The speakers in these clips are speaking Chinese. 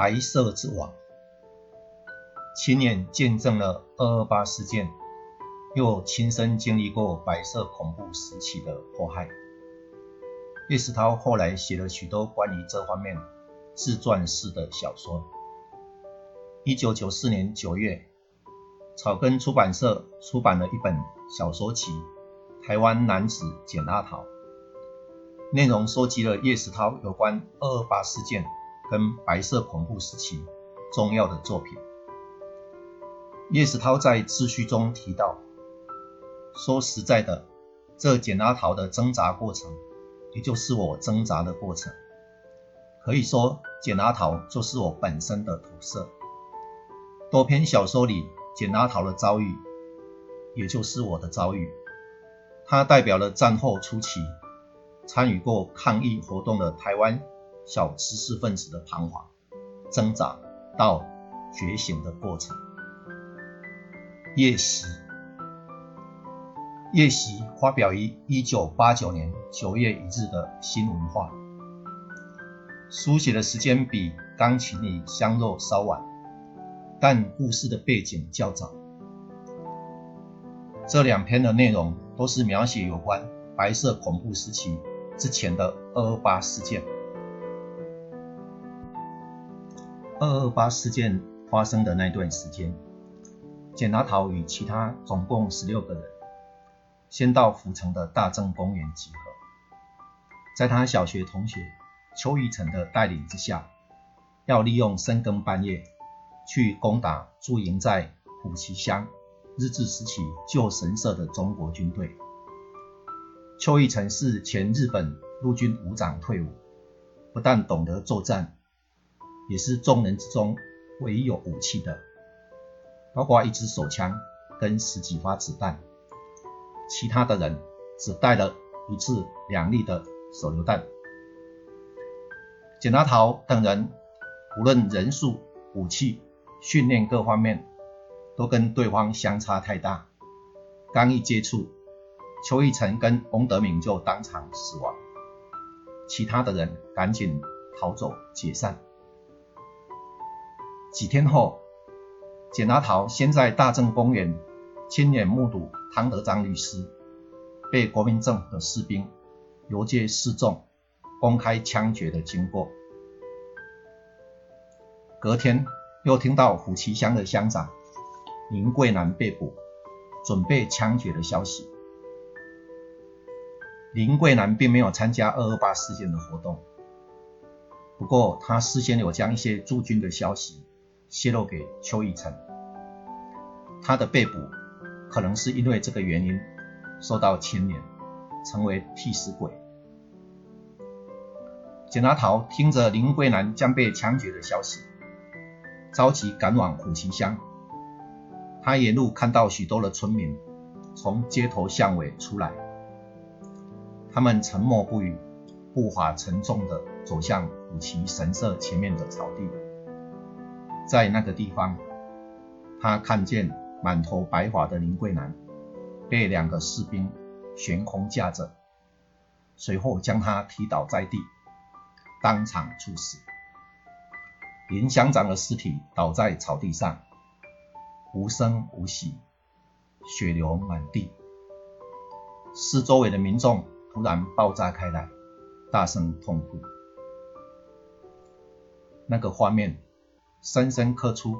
白色之网，亲眼见证了二二八事件，又亲身经历过白色恐怖时期的迫害。叶石涛后来写了许多关于这方面自传式的小说。一九九四年九月，草根出版社出版了一本小说集《台湾男子简阿桃》，内容收集了叶石涛有关二二八事件跟白色恐怖时期重要的作品。叶石涛在自序中提到：“说实在的，这简阿桃的挣扎过程。”也就是我挣扎的过程，可以说简阿桃就是我本身的投射。多篇小说里，简阿桃的遭遇，也就是我的遭遇。它代表了战后初期参与过抗议活动的台湾小知识分子的彷徨、挣扎到觉醒的过程。夜袭。夜袭发表于一九八九年九月一日的《新文化》，书写的时间比《钢琴里香肉》稍晚，但故事的背景较早。这两篇的内容都是描写有关白色恐怖时期之前的二二八事件。二二八事件发生的那段时间，简拿桃与其他总共十六个人。先到府城的大正公园集合，在他小学同学邱义成的带领之下，要利用深更半夜去攻打驻营在虎旗乡日治时期旧神社的中国军队。邱义成是前日本陆军武长退伍，不但懂得作战，也是众人之中唯一有武器的，包括一支手枪跟十几发子弹。其他的人只带了一次两粒的手榴弹。简大桃等人无论人数、武器、训练各方面，都跟对方相差太大。刚一接触，邱义成跟翁德敏就当场死亡，其他的人赶紧逃走解散。几天后，简拿桃先在大正公园。亲眼目睹汤德章律师被国民政府的士兵游街示众、公开枪决的经过。隔天又听到虎旗乡的乡长林桂南被捕、准备枪决的消息。林桂南并没有参加二二八事件的活动，不过他事先有将一些驻军的消息泄露给邱义成，他的被捕。可能是因为这个原因受到牵连，成为替死鬼。简阿桃听着林桂南将被枪决的消息，着急赶往虎旗乡。他沿路看到许多的村民从街头巷尾出来，他们沉默不语，步伐沉重地走向虎旗神社前面的草地。在那个地方，他看见。满头白发的林桂南被两个士兵悬空架着，随后将他踢倒在地，当场处死。林乡长的尸体倒在草地上，无声无息，血流满地。四周围的民众突然爆炸开来，大声痛哭。那个画面深深刻出。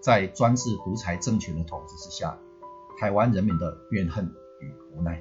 在专制独裁政权的统治之下，台湾人民的怨恨与无奈。